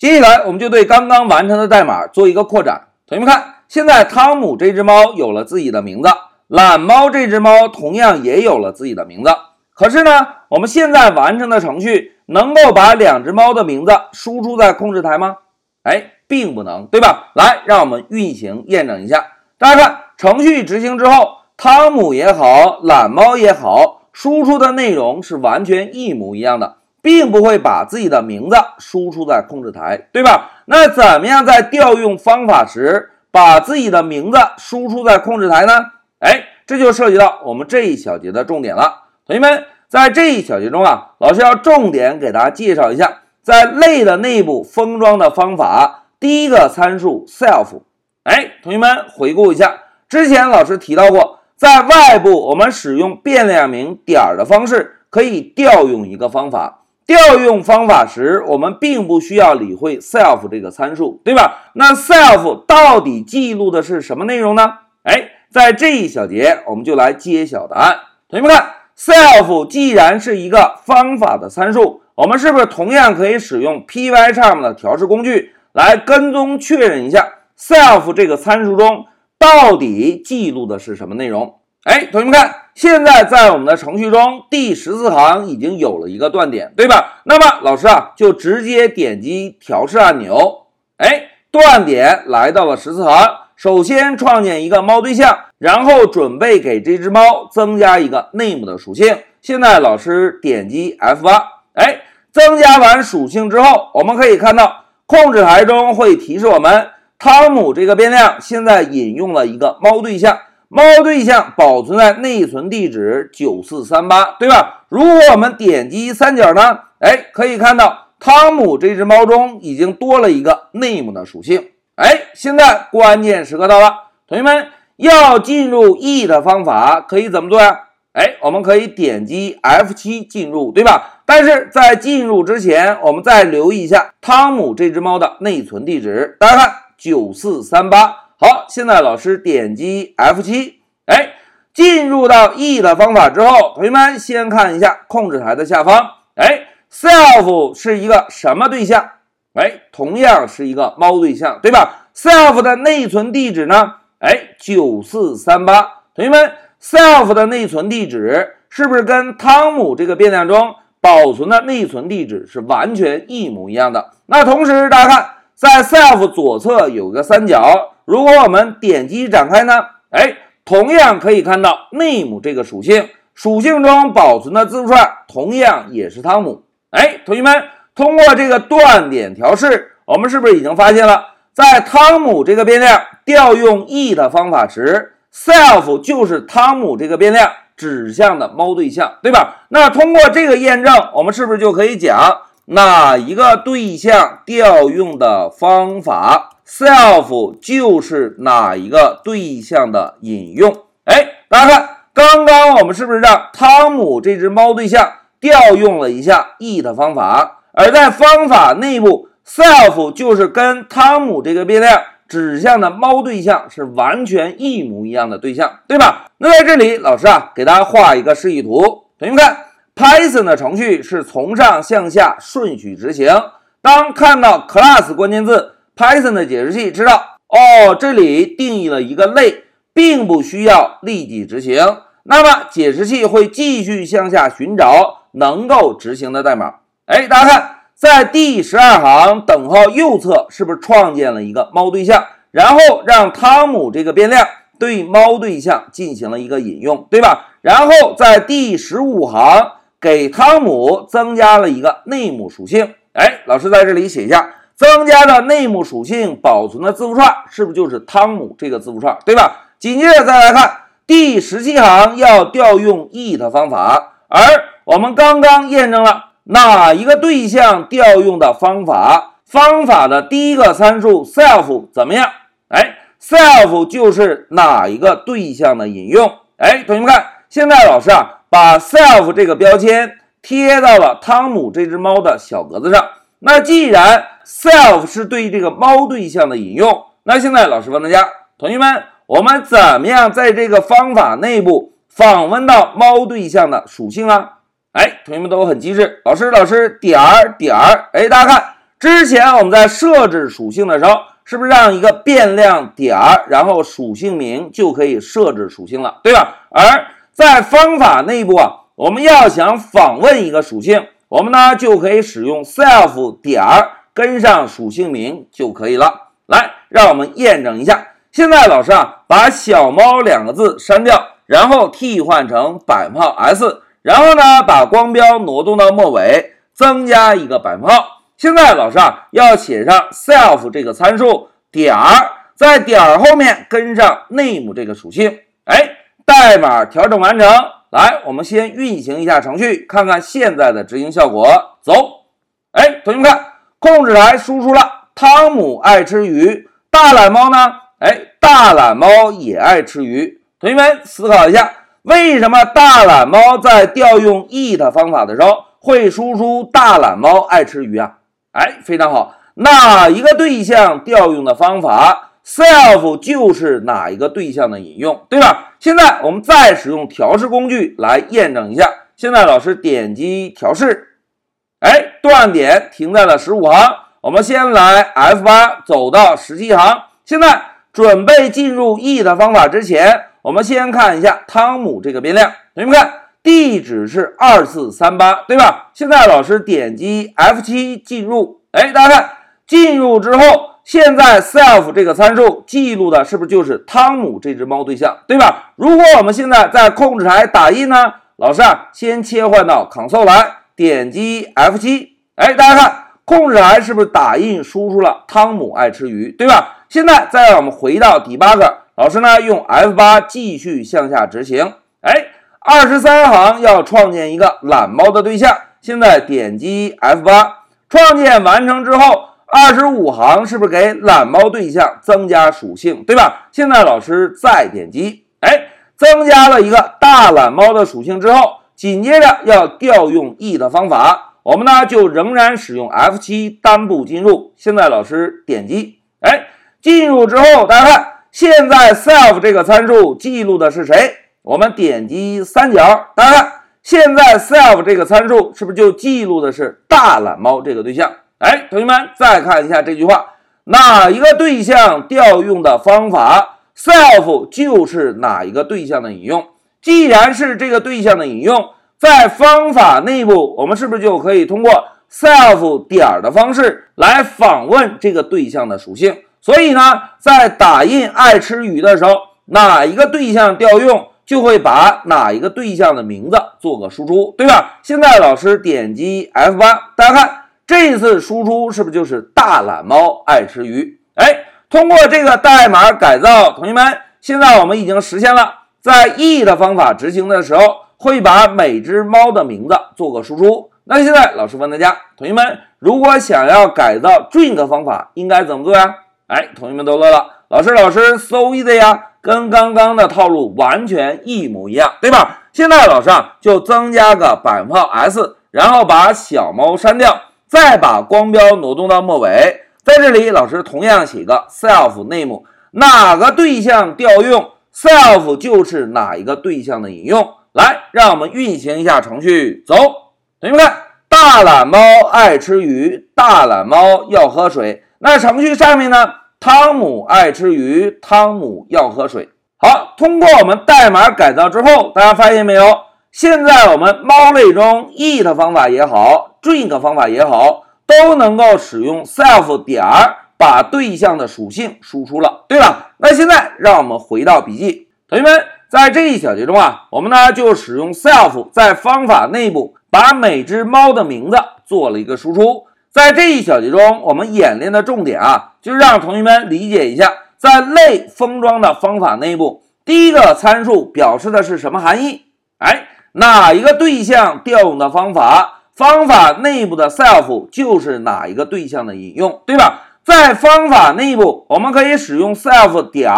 接下来我们就对刚刚完成的代码做一个扩展。同学们看，现在汤姆这只猫有了自己的名字，懒猫这只猫同样也有了自己的名字。可是呢，我们现在完成的程序能够把两只猫的名字输出在控制台吗？哎，并不能，对吧？来，让我们运行验证一下。大家看，程序执行之后，汤姆也好，懒猫也好，输出的内容是完全一模一样的。并不会把自己的名字输出在控制台，对吧？那怎么样在调用方法时把自己的名字输出在控制台呢？哎，这就涉及到我们这一小节的重点了。同学们，在这一小节中啊，老师要重点给大家介绍一下，在类的内部封装的方法。第一个参数 self，哎，同学们回顾一下，之前老师提到过，在外部我们使用变量名点儿的方式，可以调用一个方法。调用方法时，我们并不需要理会 self 这个参数，对吧？那 self 到底记录的是什么内容呢？哎，在这一小节，我们就来揭晓答案。同学们看，self 既然是一个方法的参数，我们是不是同样可以使用 Pycharm 的调试工具来跟踪确认一下 self 这个参数中到底记录的是什么内容？哎，同学们看，现在在我们的程序中，第十四行已经有了一个断点，对吧？那么老师啊，就直接点击调试按钮。哎，断点来到了十四行，首先创建一个猫对象，然后准备给这只猫增加一个 name 的属性。现在老师点击 F8，哎，增加完属性之后，我们可以看到控制台中会提示我们，汤姆这个变量现在引用了一个猫对象。猫对象保存在内存地址九四三八，对吧？如果我们点击三角呢？哎，可以看到汤姆这只猫中已经多了一个 name 的属性。哎，现在关键时刻到了，同学们要进入 e 的方法可以怎么做呀？哎，我们可以点击 F7 进入，对吧？但是在进入之前，我们再留意一下汤姆这只猫的内存地址，大家看九四三八。好，现在老师点击 F7，哎，进入到 E 的方法之后，同学们先看一下控制台的下方，哎，self 是一个什么对象？哎，同样是一个猫对象，对吧？self 的内存地址呢？哎，九四三八。同学们，self 的内存地址是不是跟汤姆这个变量中保存的内存地址是完全一模一样的？那同时大家看，在 self 左侧有个三角。如果我们点击展开呢？哎，同样可以看到 name 这个属性，属性中保存的字符串同样也是汤姆。哎，同学们，通过这个断点调试，我们是不是已经发现了，在汤姆这个变量调用 e 的方法时，self 就是汤姆这个变量指向的猫对象，对吧？那通过这个验证，我们是不是就可以讲哪一个对象调用的方法？self 就是哪一个对象的引用？哎，大家看，刚刚我们是不是让汤姆这只猫对象调用了一下 e 的方法？而在方法内部，self 就是跟汤姆这个变量指向的猫对象是完全一模一样的对象，对吧？那在这里，老师啊，给大家画一个示意图。同学们看，Python 的程序是从上向下顺序执行。当看到 class 关键字。Python 的解释器知道哦，这里定义了一个类，并不需要立即执行。那么解释器会继续向下寻找能够执行的代码。哎，大家看，在第十二行等号右侧是不是创建了一个猫对象？然后让汤姆这个变量对猫对象进行了一个引用，对吧？然后在第十五行给汤姆增加了一个 name 属性。哎，老师在这里写一下。增加的 name 属性保存的字符串是不是就是汤姆这个字符串，对吧？紧接着再来看第十七行要调用 e 的方法，而我们刚刚验证了哪一个对象调用的方法？方法的第一个参数 self 怎么样？哎，self 就是哪一个对象的引用？哎，同学们看，现在老师啊把 self 这个标签贴到了汤姆这只猫的小格子上。那既然 self 是对这个猫对象的引用，那现在老师问大家，同学们，我们怎么样在这个方法内部访问到猫对象的属性啊？哎，同学们都很机智，老师老师点儿点儿，哎，大家看之前我们在设置属性的时候，是不是让一个变量点儿，然后属性名就可以设置属性了，对吧？而在方法内部啊，我们要想访问一个属性，我们呢就可以使用 self 点儿跟上属性名就可以了。来，让我们验证一下。现在老师啊，把小猫两个字删掉，然后替换成百分号 s，然后呢把光标挪动到末尾，增加一个百分号。现在老师啊要写上 self 这个参数点儿，在点儿后面跟上 name 这个属性。哎，代码调整完成。来，我们先运行一下程序，看看现在的执行效果。走，哎，同学们看，控制台输出了汤姆爱吃鱼，大懒猫呢？哎，大懒猫也爱吃鱼。同学们思考一下，为什么大懒猫在调用 eat 方法的时候会输出大懒猫爱吃鱼啊？哎，非常好，哪一个对象调用的方法？self 就是哪一个对象的引用，对吧？现在我们再使用调试工具来验证一下。现在老师点击调试，哎，断点停在了十五行。我们先来 F 八走到十七行。现在准备进入 e 的方法之前，我们先看一下汤姆这个变量。同学们看，地址是二四三八，对吧？现在老师点击 F 七进入，哎，大家看进入之后。现在 self 这个参数记录的是不是就是汤姆这只猫对象，对吧？如果我们现在在控制台打印呢，老师啊，先切换到 console 来，点击 F7，哎，大家看控制台是不是打印输出了汤姆爱吃鱼，对吧？现在再让我们回到 debug，老师呢用 F8 继续向下执行，哎，二十三行要创建一个懒猫的对象，现在点击 F8，创建完成之后。二十五行是不是给懒猫对象增加属性，对吧？现在老师再点击，哎，增加了一个大懒猫的属性之后，紧接着要调用 e 的方法，我们呢就仍然使用 F7 单步进入。现在老师点击，哎，进入之后，大家看，现在 self 这个参数记录的是谁？我们点击三角，大家看，现在 self 这个参数是不是就记录的是大懒猫这个对象？哎，同学们再看一下这句话，哪一个对象调用的方法，self 就是哪一个对象的引用。既然是这个对象的引用，在方法内部，我们是不是就可以通过 self 点的方式来访问这个对象的属性？所以呢，在打印爱吃鱼的时候，哪一个对象调用，就会把哪一个对象的名字做个输出，对吧？现在老师点击 F 八，大家看。这次输出是不是就是大懒猫爱吃鱼？哎，通过这个代码改造，同学们，现在我们已经实现了在 e 的方法执行的时候，会把每只猫的名字做个输出。那现在老师问大家，同学们，如果想要改造 drink 方法，应该怎么做呀？哎，同学们都乐了，老师，老师，so easy 呀，跟刚刚的套路完全一模一样，对吧？现在老师啊，就增加个百分号 s，然后把小猫删掉。再把光标挪动到末尾，在这里，老师同样写个 self name，哪个对象调用 self 就是哪一个对象的引用。来，让我们运行一下程序，走，同学们看，大懒猫爱吃鱼，大懒猫要喝水。那程序上面呢，汤姆爱吃鱼，汤姆要喝水。好，通过我们代码改造之后，大家发现没有？现在我们猫类中 eat 方法也好。drink 方法也好，都能够使用 self 点儿把对象的属性输出了，对吧？那现在让我们回到笔记，同学们，在这一小节中啊，我们呢就使用 self 在方法内部把每只猫的名字做了一个输出。在这一小节中，我们演练的重点啊，就是让同学们理解一下，在类封装的方法内部，第一个参数表示的是什么含义？哎，哪一个对象调用的方法？方法内部的 self 就是哪一个对象的引用，对吧？在方法内部，我们可以使用 self 点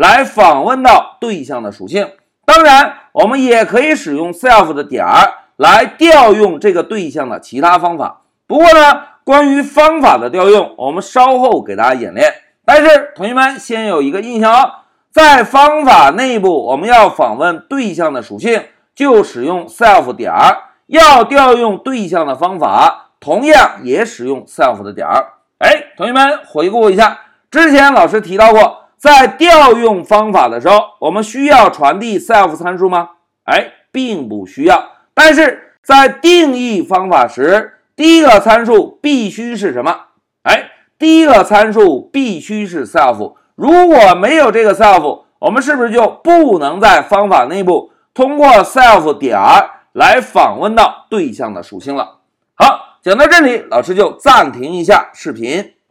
来访问到对象的属性。当然，我们也可以使用 self 的点儿来调用这个对象的其他方法。不过呢，关于方法的调用，我们稍后给大家演练。但是同学们先有一个印象哦，在方法内部，我们要访问对象的属性，就使用 self 点儿。要调用对象的方法，同样也使用 self 的点儿。哎，同学们回顾一下，之前老师提到过，在调用方法的时候，我们需要传递 self 参数吗？哎，并不需要。但是在定义方法时，第一个参数必须是什么？哎，第一个参数必须是 self。如果没有这个 self，我们是不是就不能在方法内部通过 self 点来访问到对象的属性了？好，讲到这里，老师就暂停一下视频。